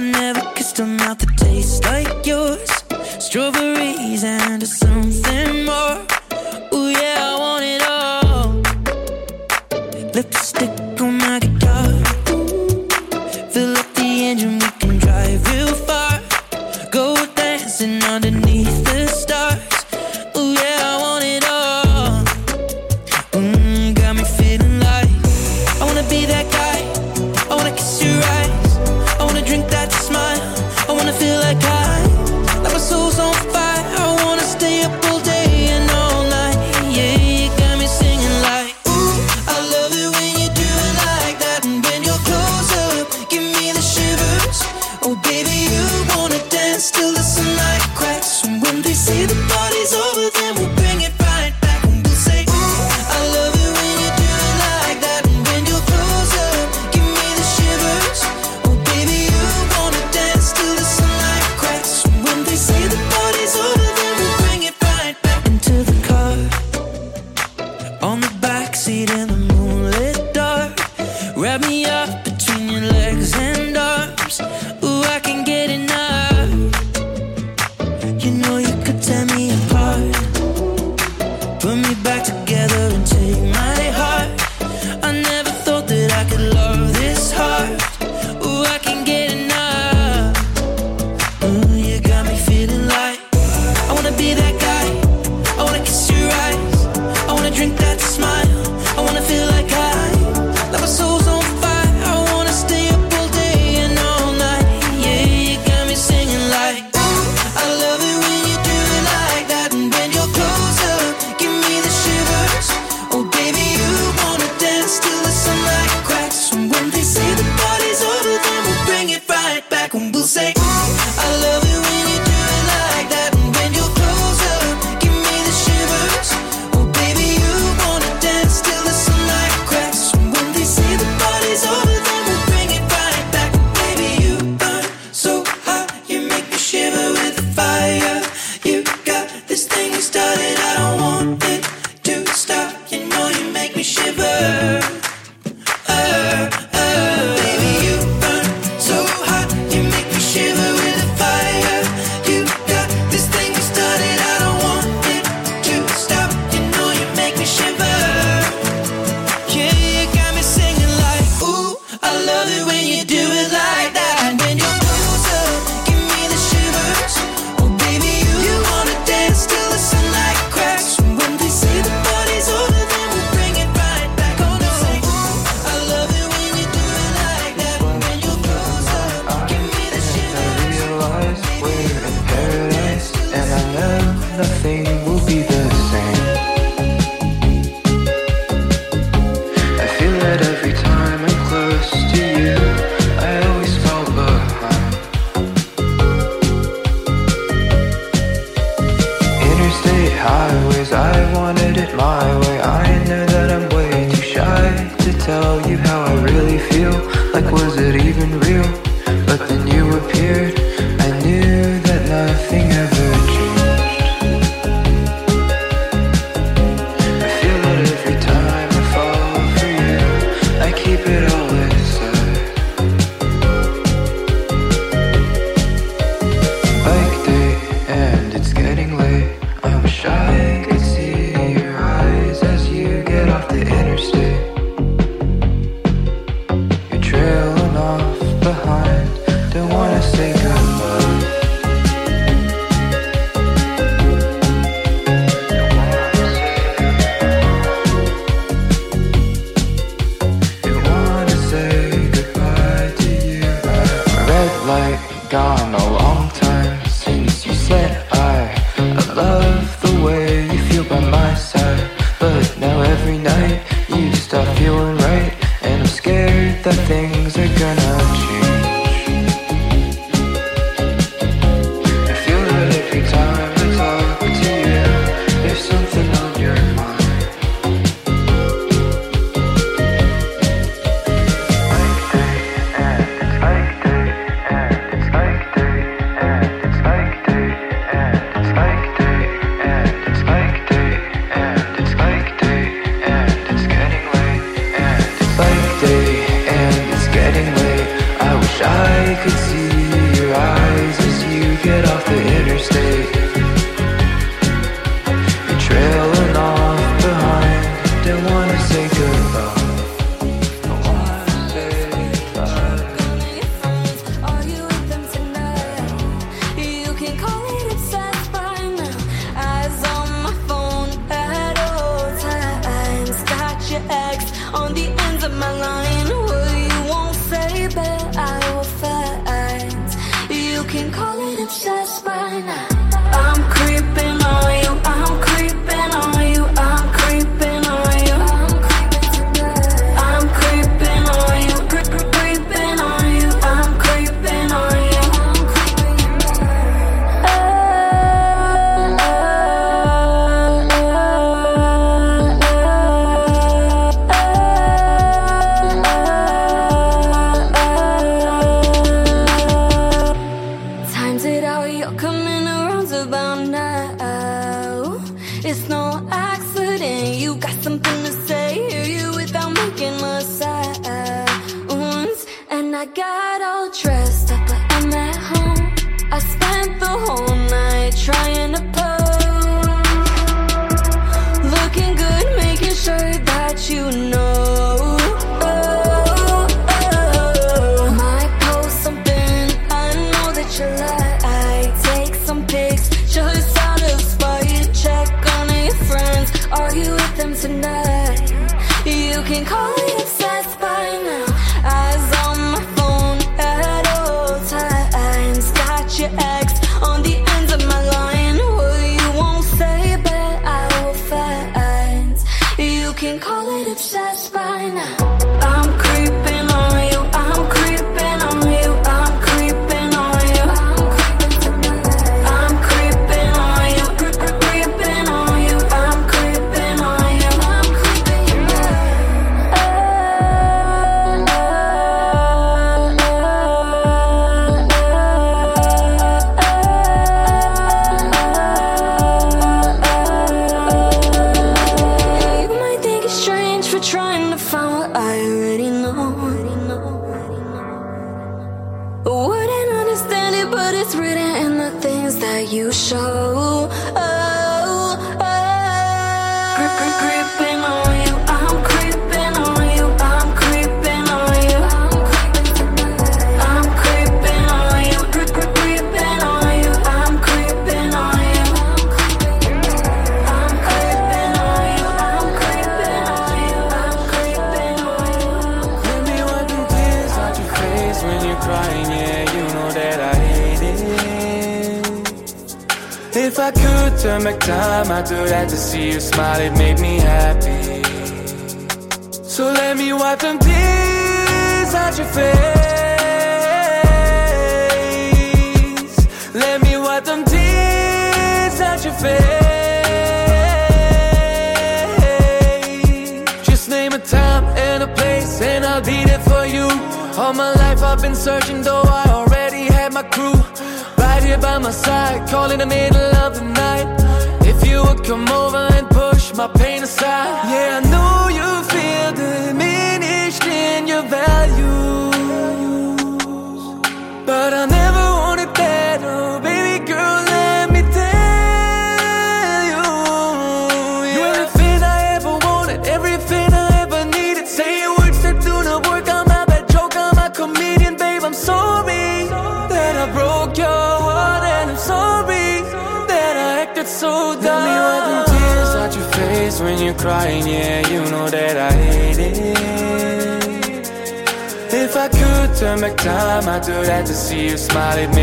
I never kissed a mouth that tastes like yours. Strawberries and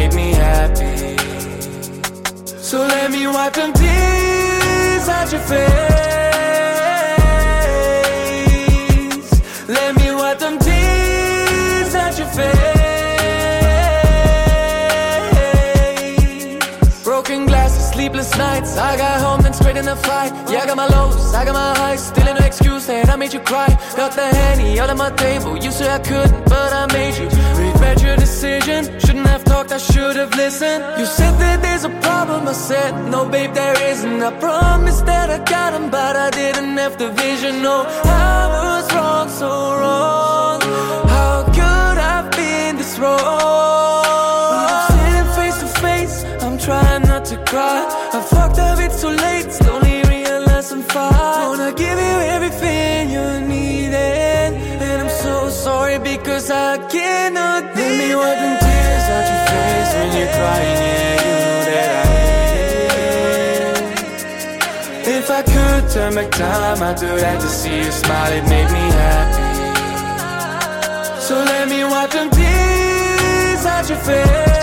make me happy. So let me wipe them tears out your face. Let me wipe them tears out your face. Broken glasses, sleepless nights. I got home then straight in the fight. Yeah, I got my lows, I got my highs. Still an excuse that I made you cry. Got the handy out on my table. You said I couldn't, but I made you. Regret your decision, shouldn't I? talked, I should've listened. You said that there's a problem, I said, no, babe, there isn't. I promised that I got him, but I didn't have the vision. No, I was wrong, so wrong. How could I have been this wrong? When I'm sitting face to face, I'm trying not to cry. I fucked up, it's too late, slowly realize I'm fine. Wanna give you everything you needed, and I'm so sorry because I cannot. Let me crying, yeah, you that I If I could turn back time, I'd do that to see you smile, it made me happy. So let me wipe them tears out your face.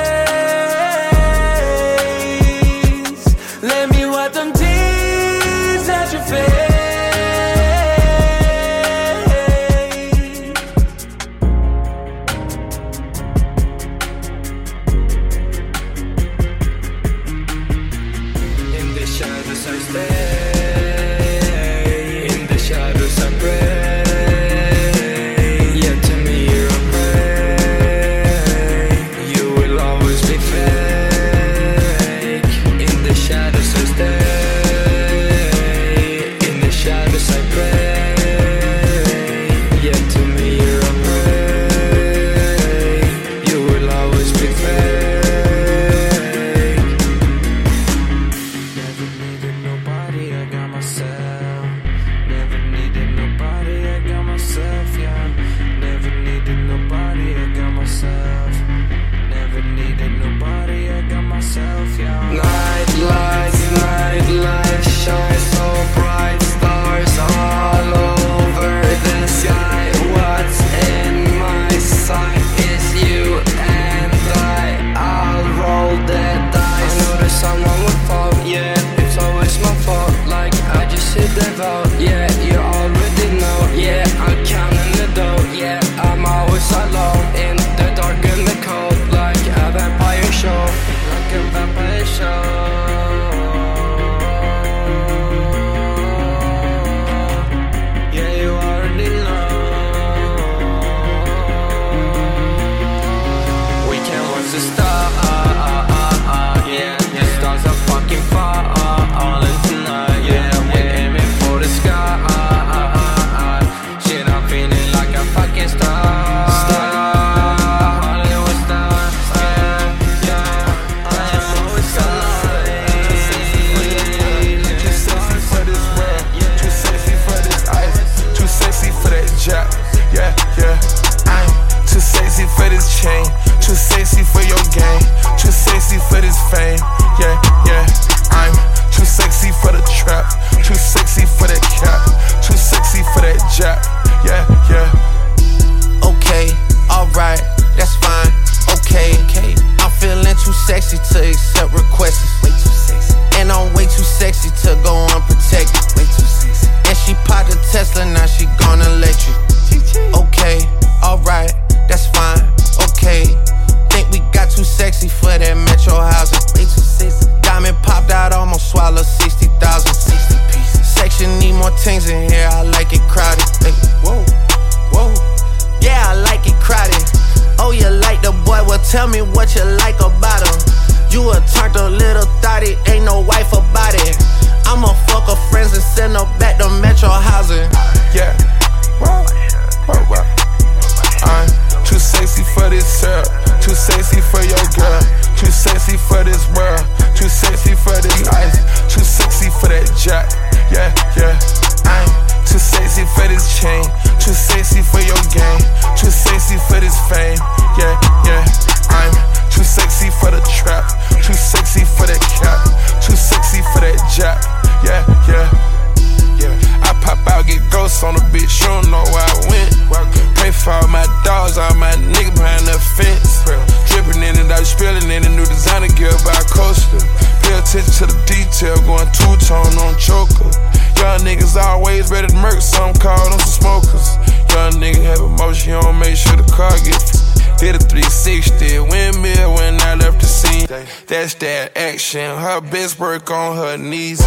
action. Her best work on her knees.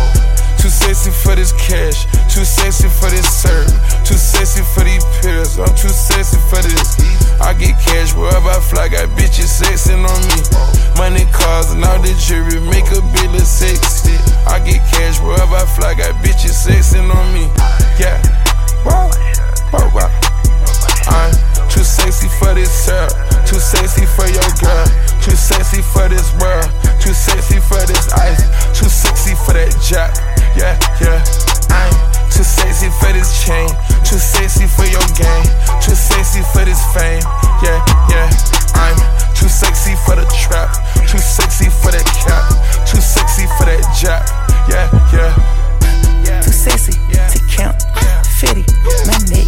Too sexy for this cash, too sexy for this serve, too sexy for these pills. I'm too sexy for this. I get cash wherever I fly, got bitches sexing on me. Money, cars, and all the jewelry make a bill of sexy. I get cash wherever I fly, got bitches sexing on me. Yeah, wow, wow. I'm too sexy for this serve, too sexy for your girl. Too sexy for this world, too sexy for this ice, too sexy for that jack. Yeah, yeah. I'm too sexy for this chain, too sexy for your game, too sexy for this fame. Yeah, yeah. I'm too sexy for the trap, too sexy for that cap, too sexy for that jack. Yeah, yeah. Too sexy to count. Fitty, my neck,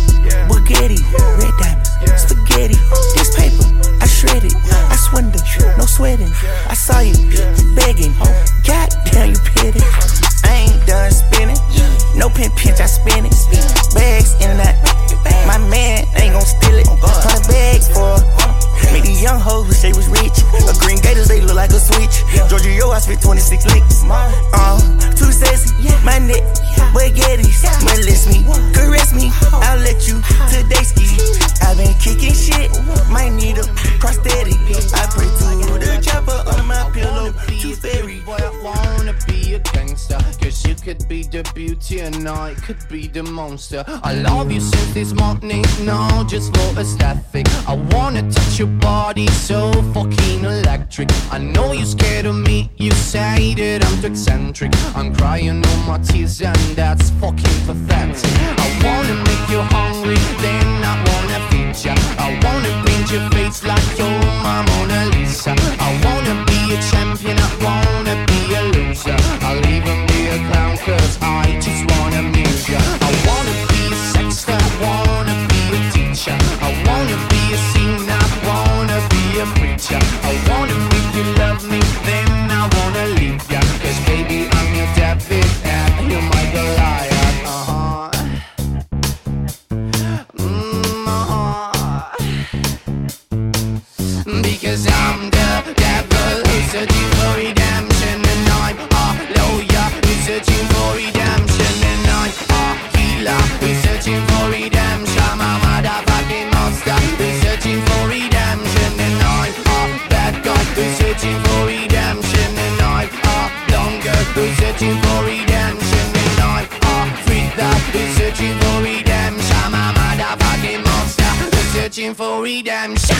Bugatti, red diamonds, spaghetti shredded. I swindled, no sweating. I saw you begging. God damn, you pity. I ain't done spinning. No pin pinch, I spin it. Bags in and out. My man ain't gon' steal it. Hundred bags for Make these young hoes who say was rich. A green gators, they look like a switch. Giorgio, I spit 26 licks. Uh, too sexy. my neck, Bugatti's. Molest me, caress me, I'll let you today ski. I've been kicking shit, might need a prosthetic. I pray to the chopper on my pillow, too fairy. Boy, I wanna be a gangster. Cause you could be the beauty and I could be the monster. I love you since this morning, no, just for aesthetic. I wanna touch your body so fucking electric. I know you're scared of me, you say that I'm too eccentric. I'm crying all my tears and that's fucking pathetic. I wanna make you hungry, then I wanna feed ya. I wanna paint your face like you're my Mona Lisa. I wanna be a champion, I wanna be a loser. I'll even be a clown cause I just wanna amuse ya. I wanna be a sexter, I wanna be a teacher. I wanna be a singer, I wanna be a preacher. I wanna searching for redemption And I'm a lawyer who's searching for redemption And I'm a healer who's searching for redemption I'm a motherfucking monster who's searching for redemption And I'm a bad guy who's searching for redemption And I'm a longer who's searching for redemption. And I'm a freak that who's searching for redemption. I'm a motherfucking monster who's searching for redemption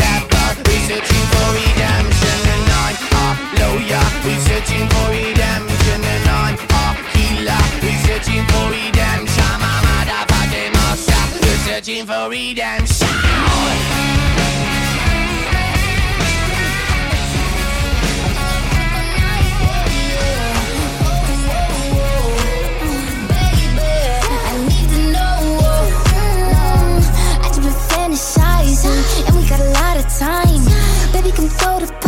we're searching for redemption And I'm a lawyer, we're searching for redemption And I'm a healer, we're searching for redemption. I'm a motherfucking monster, we're searching for redemption Baby, come throw the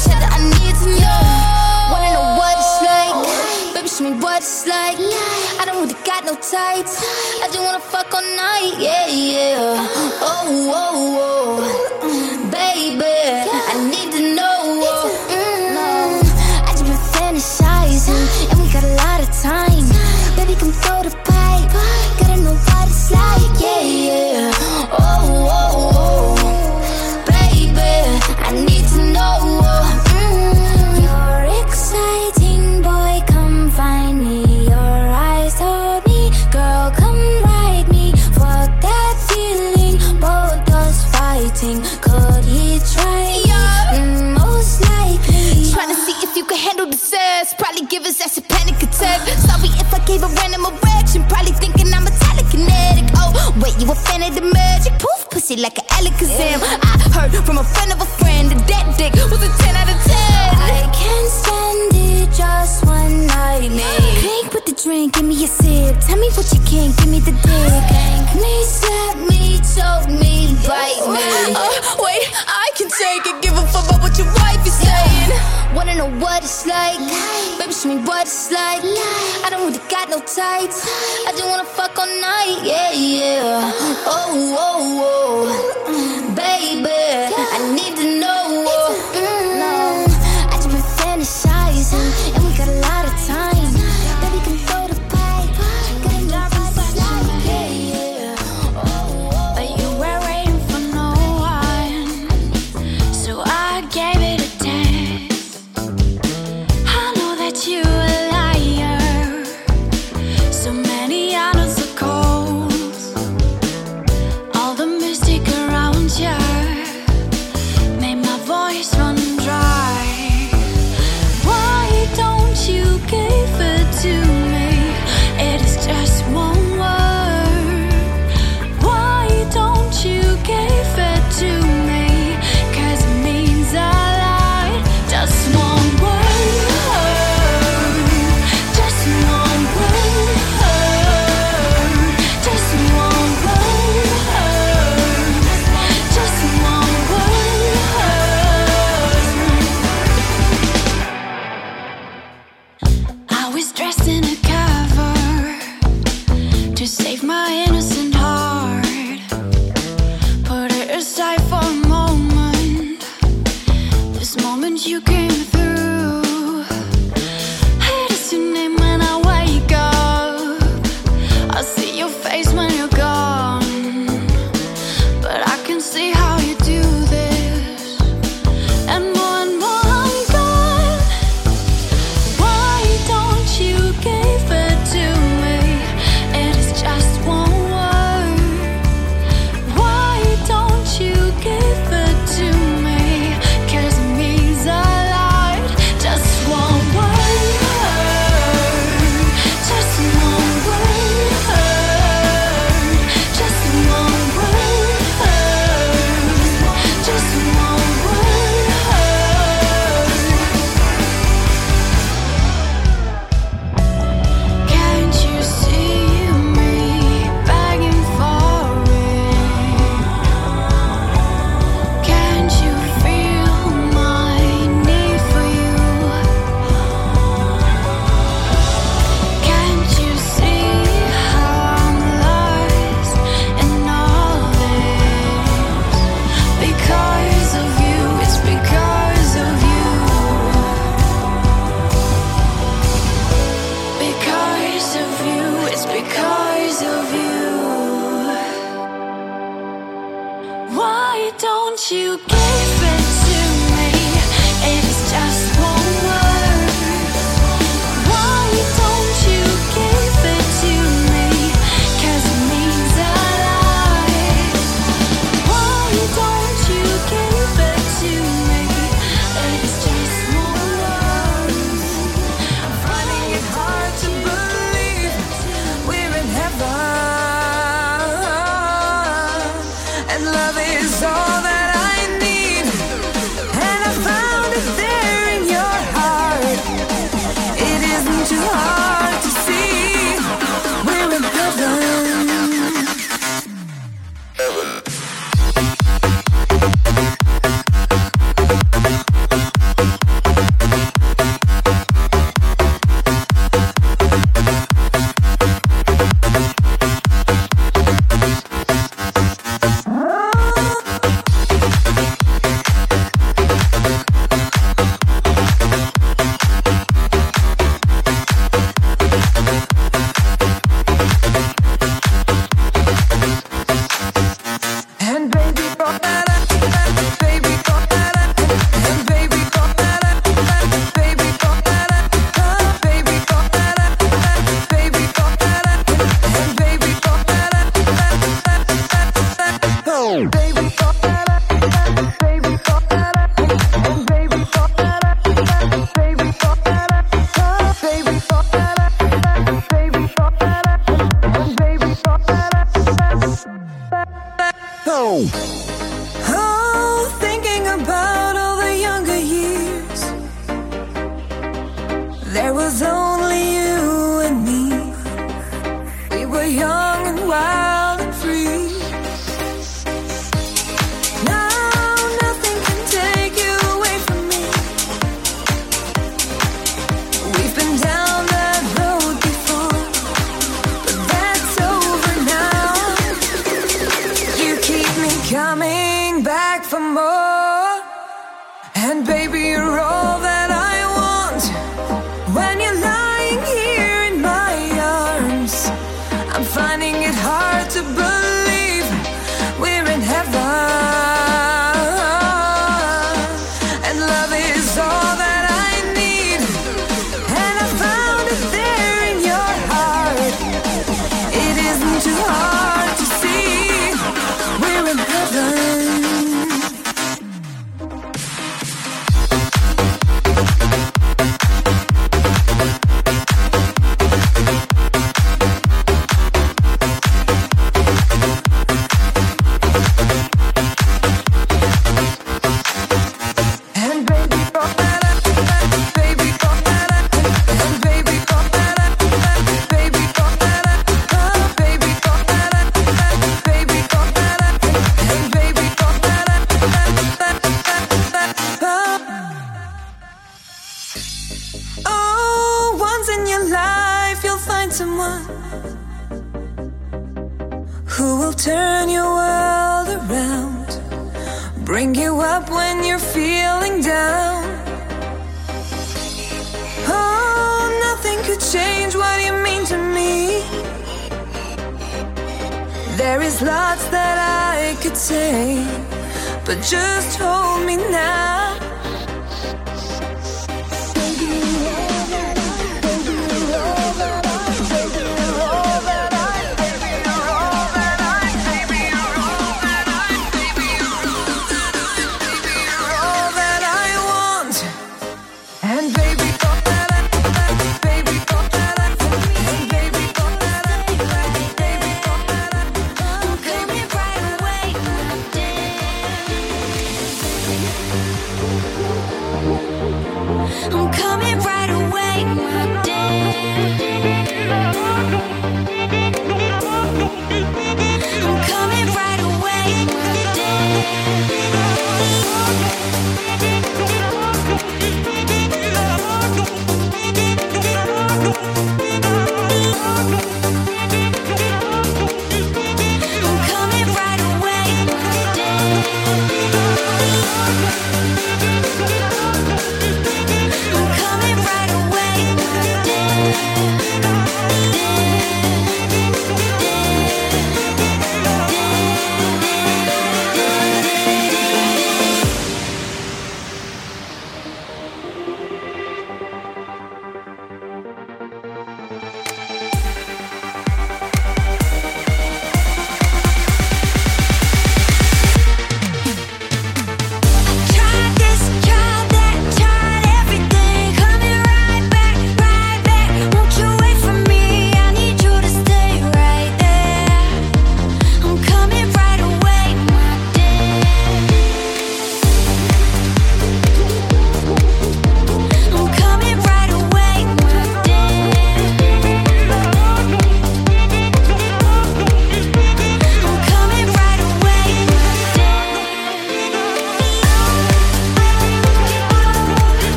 each other. I need to know. Wanna know what it's like? Baby, show me what it's like. I don't really got no tights. I just wanna fuck all night. Yeah, yeah. You a fan of the magic poof pussy like an Alakazam. I heard from a friend of a friend that that dick was a 10 out of 10. I can't stand it, just one night, man. Clink with the drink, give me a sip. Tell me what you can't, give me the dick. Spank me, slap me, choke me, bite me. what it's like. Life. Baby, show me what it's like. Life. I don't really got no tights. Life. I just wanna fuck all night. Yeah, yeah. Uh. Oh, oh, oh. Uh. Baby, I need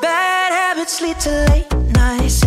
bad habits lead to late nights,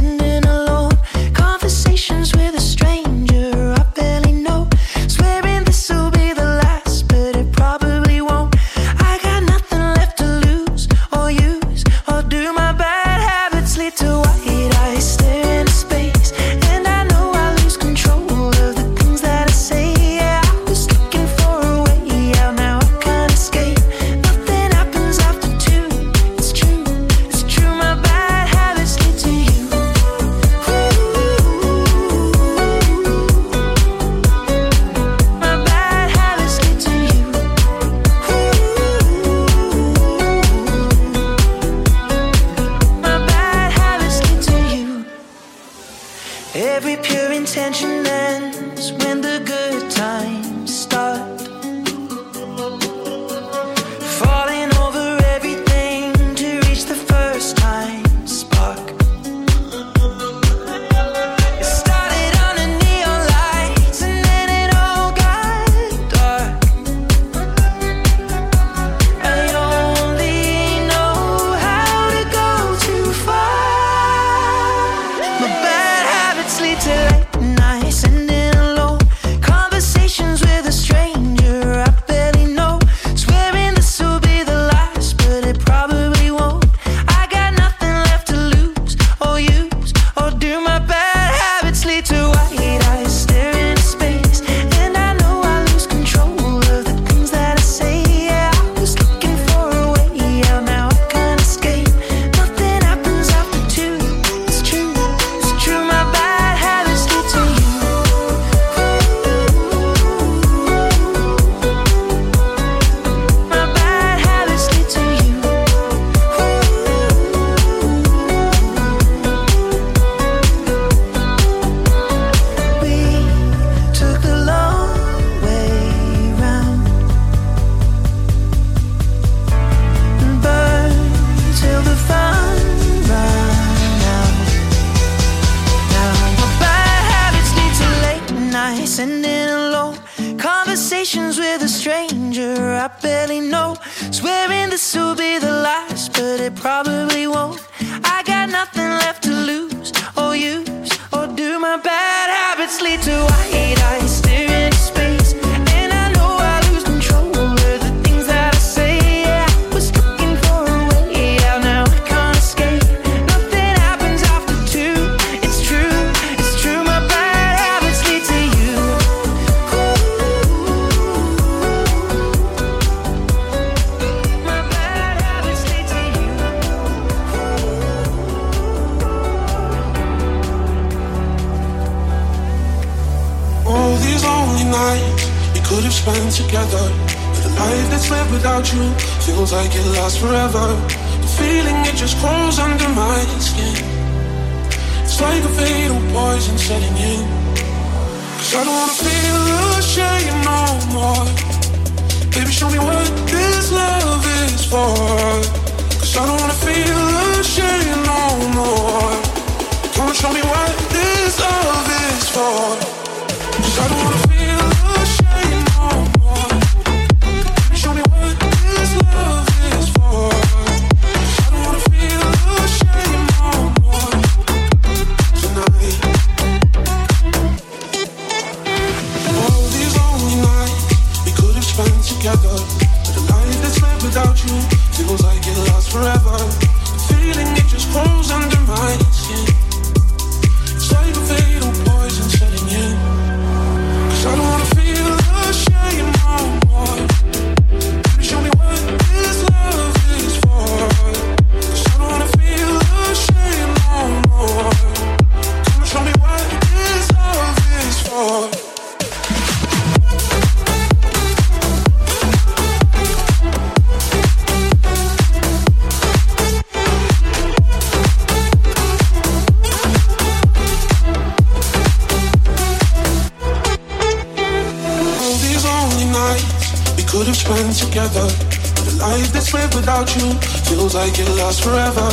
last forever.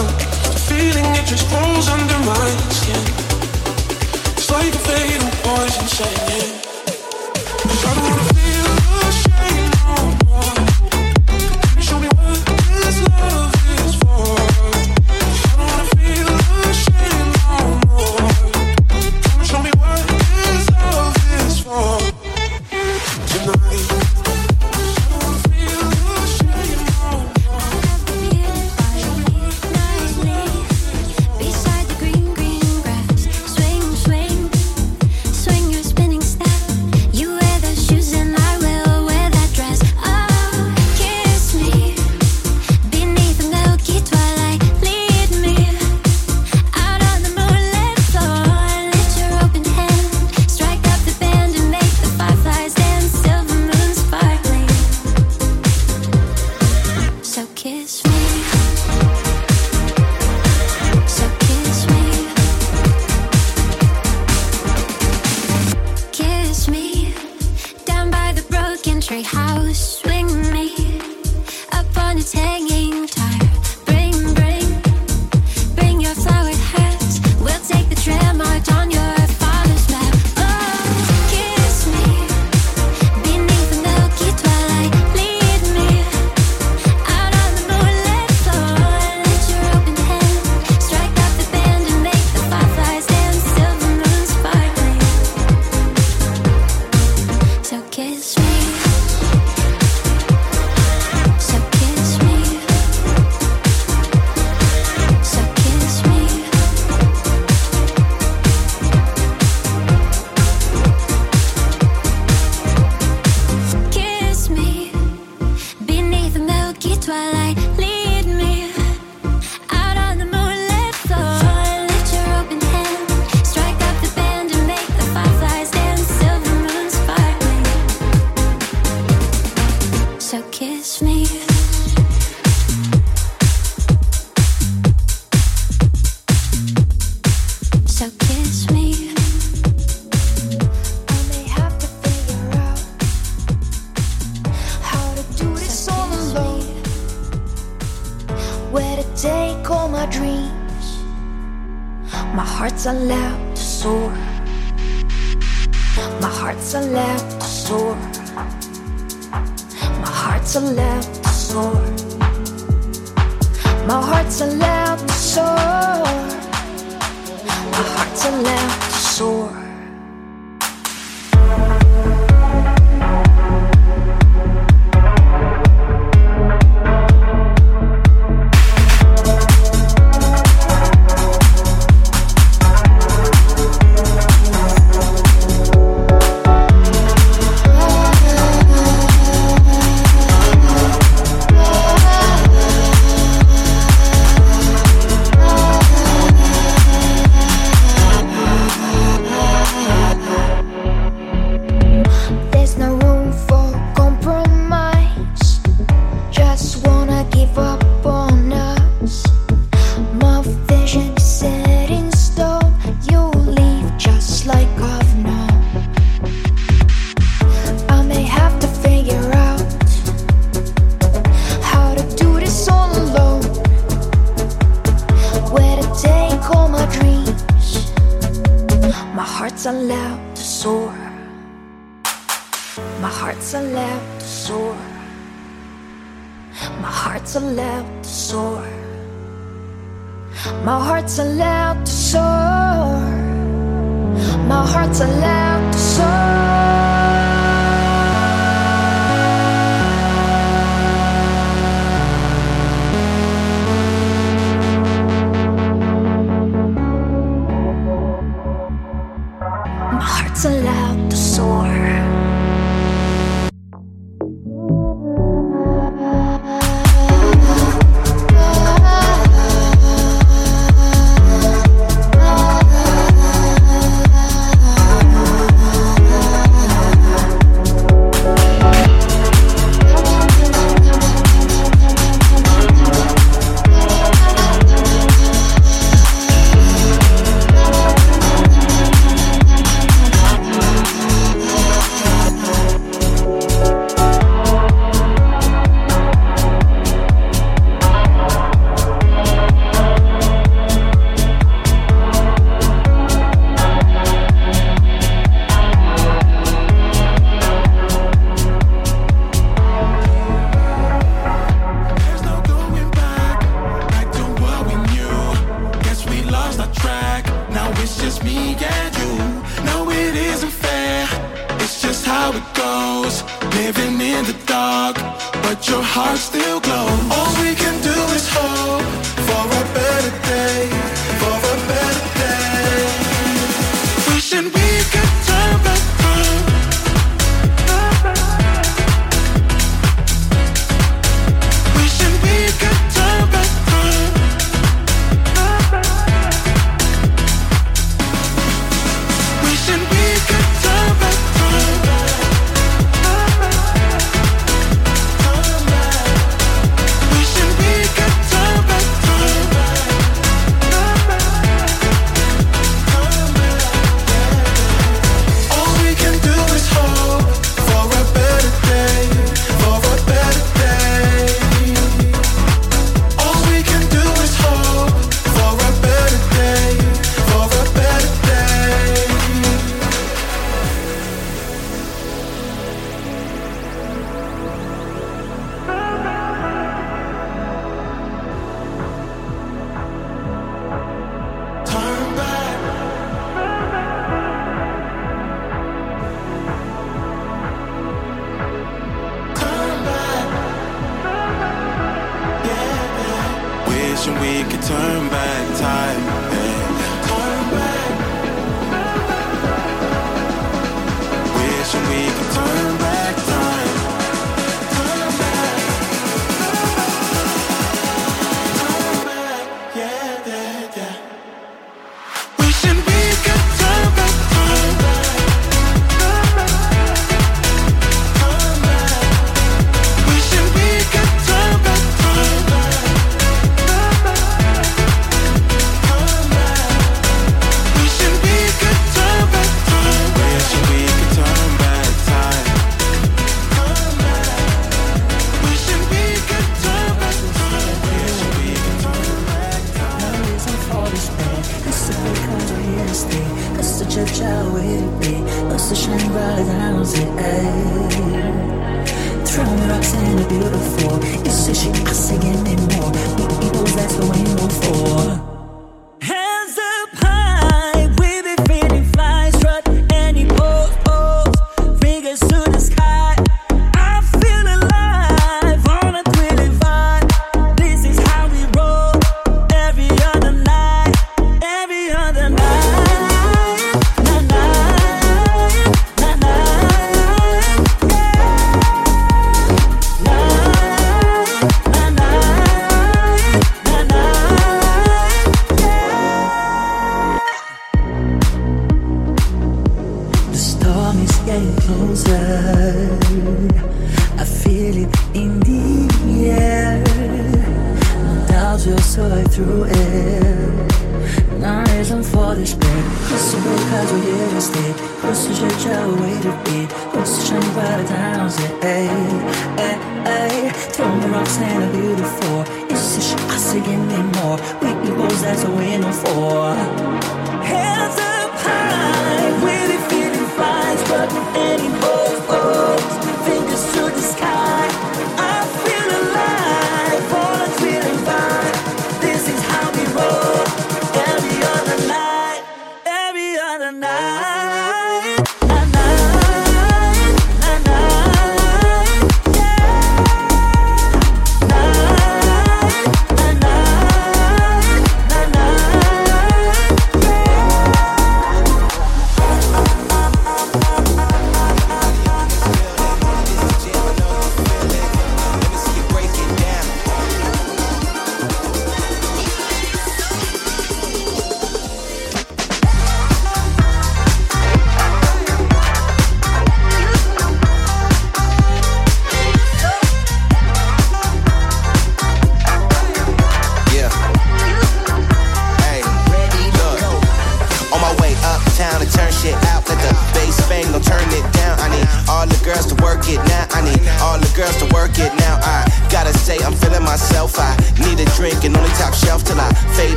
The feeling it just grows under my skin. It's like a fatal poison Saying, in. I don't wanna feel.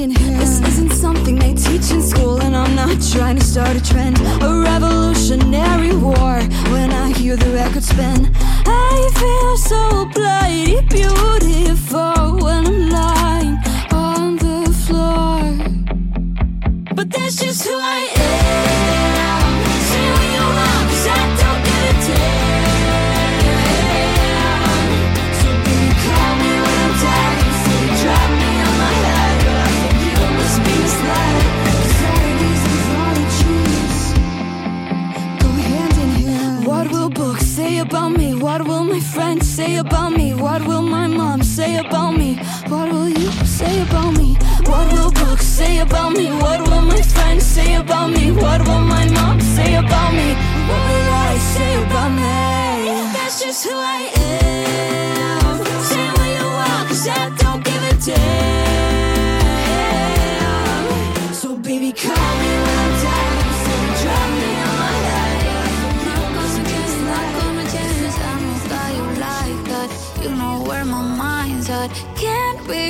in hand. This isn't something they teach in school, and I'm not trying to start a trend. A revolutionary war when I hear the record spin. I feel so bloody beautiful when I'm lying on the floor. But that's just who I am. say about me? What will my mom say about me? What will you say about me? What will books say about me? What will my friends say about me? What will my mom say about me? What will I say about me? That's just who I am. Say what you are, cause I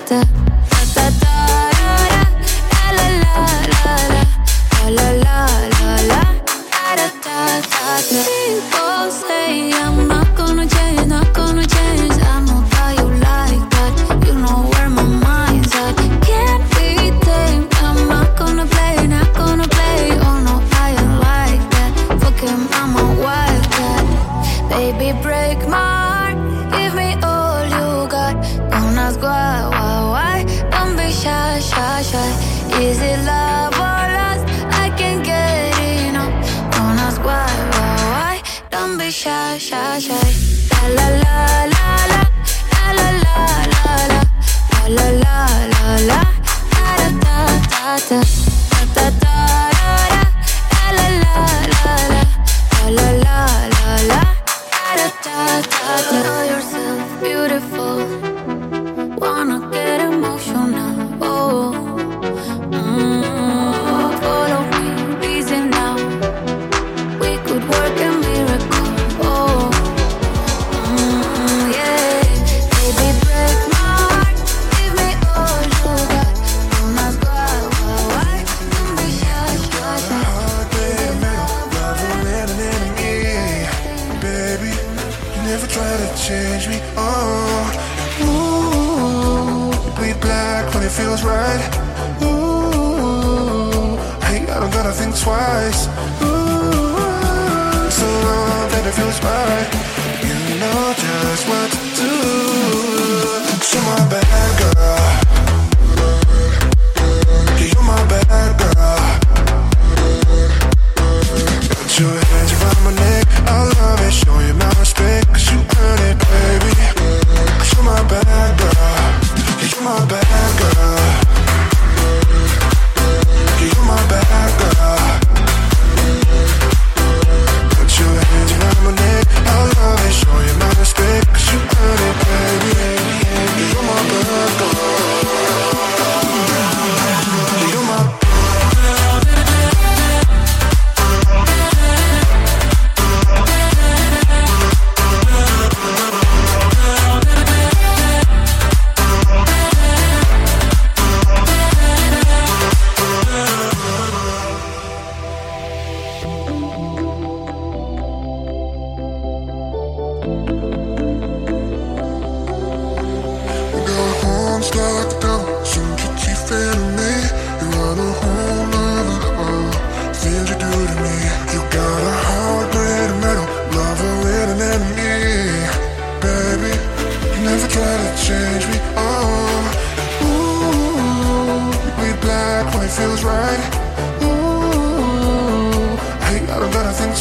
ta ta ta ta ta la la la la la la la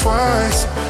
twice.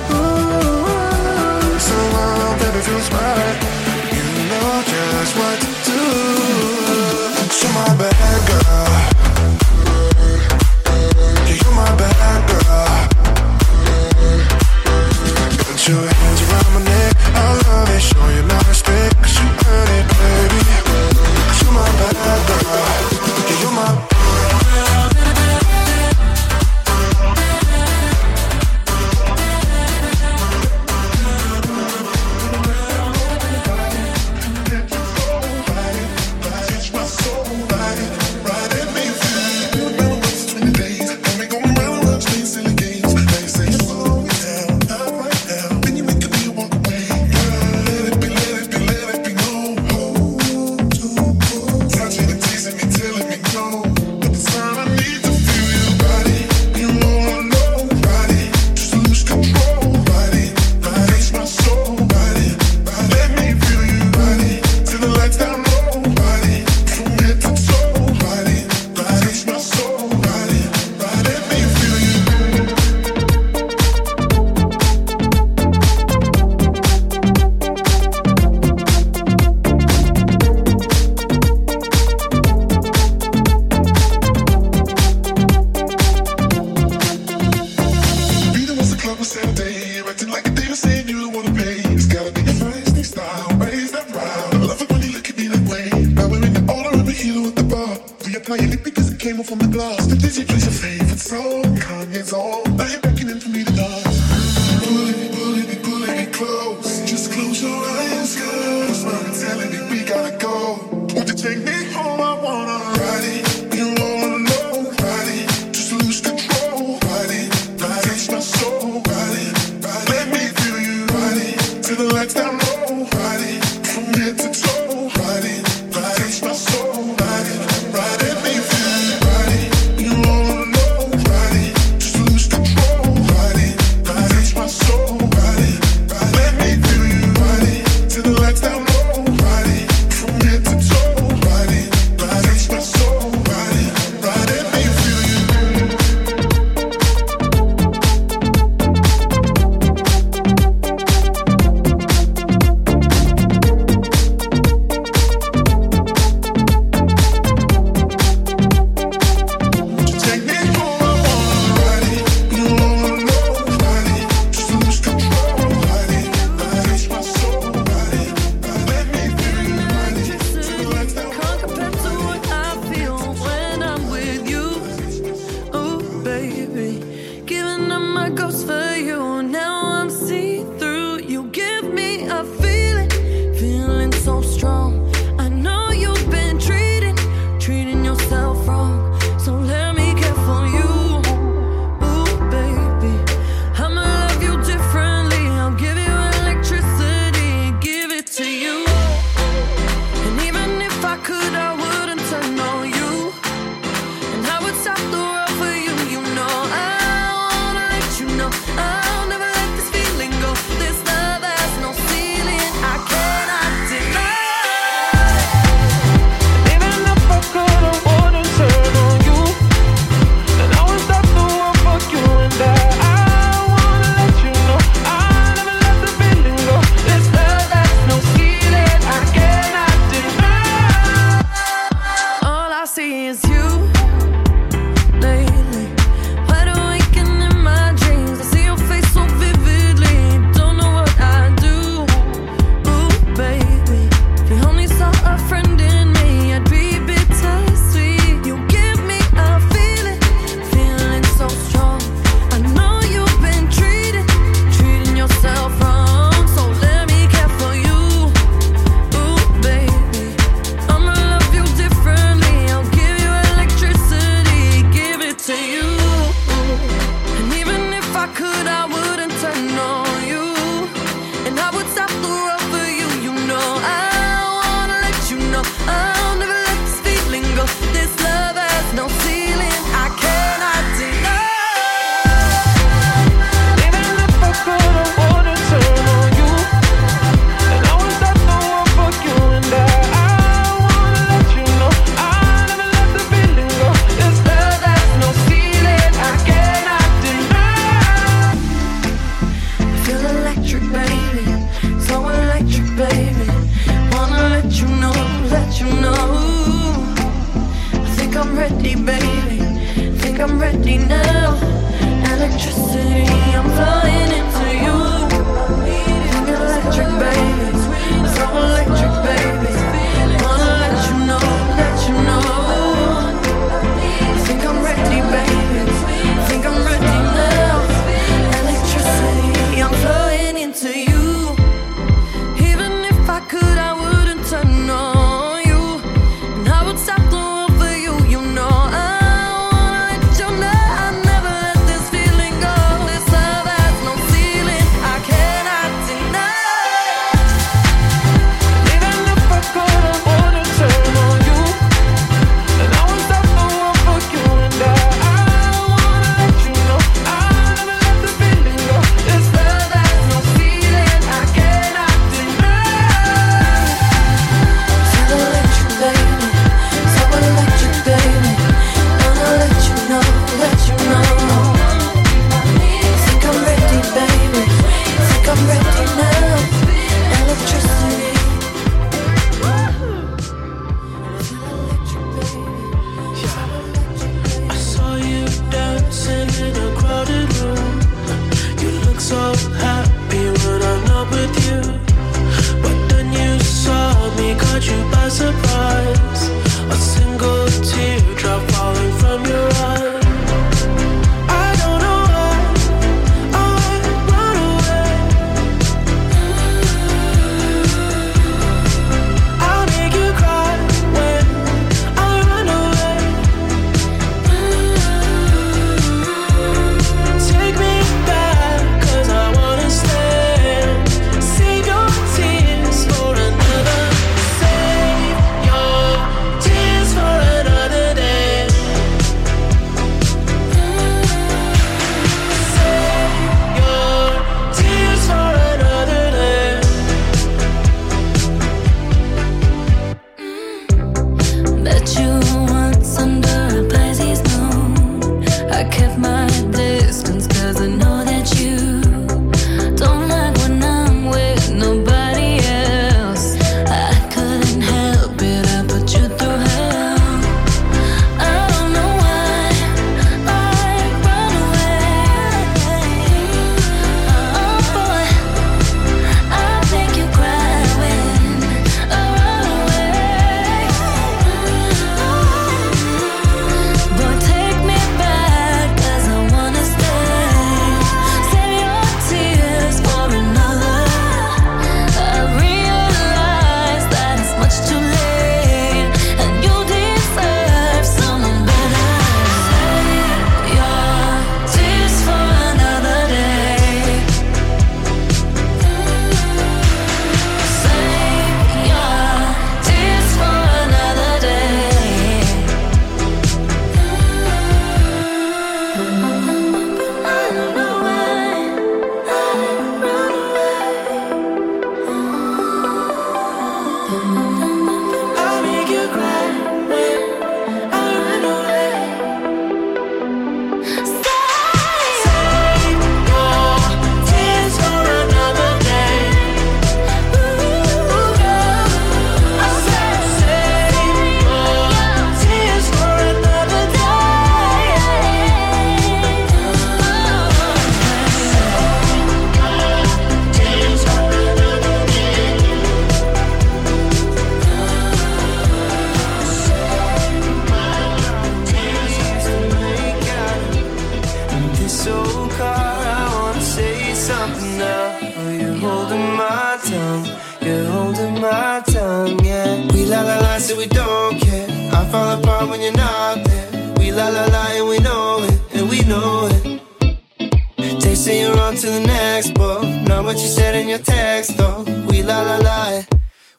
that we don't care. I fall apart when you're not there. We la la la and we know it, and we know it. Tasting you're on to the next book. Not what you said in your text though. We la la la,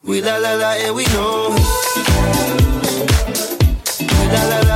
we la la la and we know it. We la la. la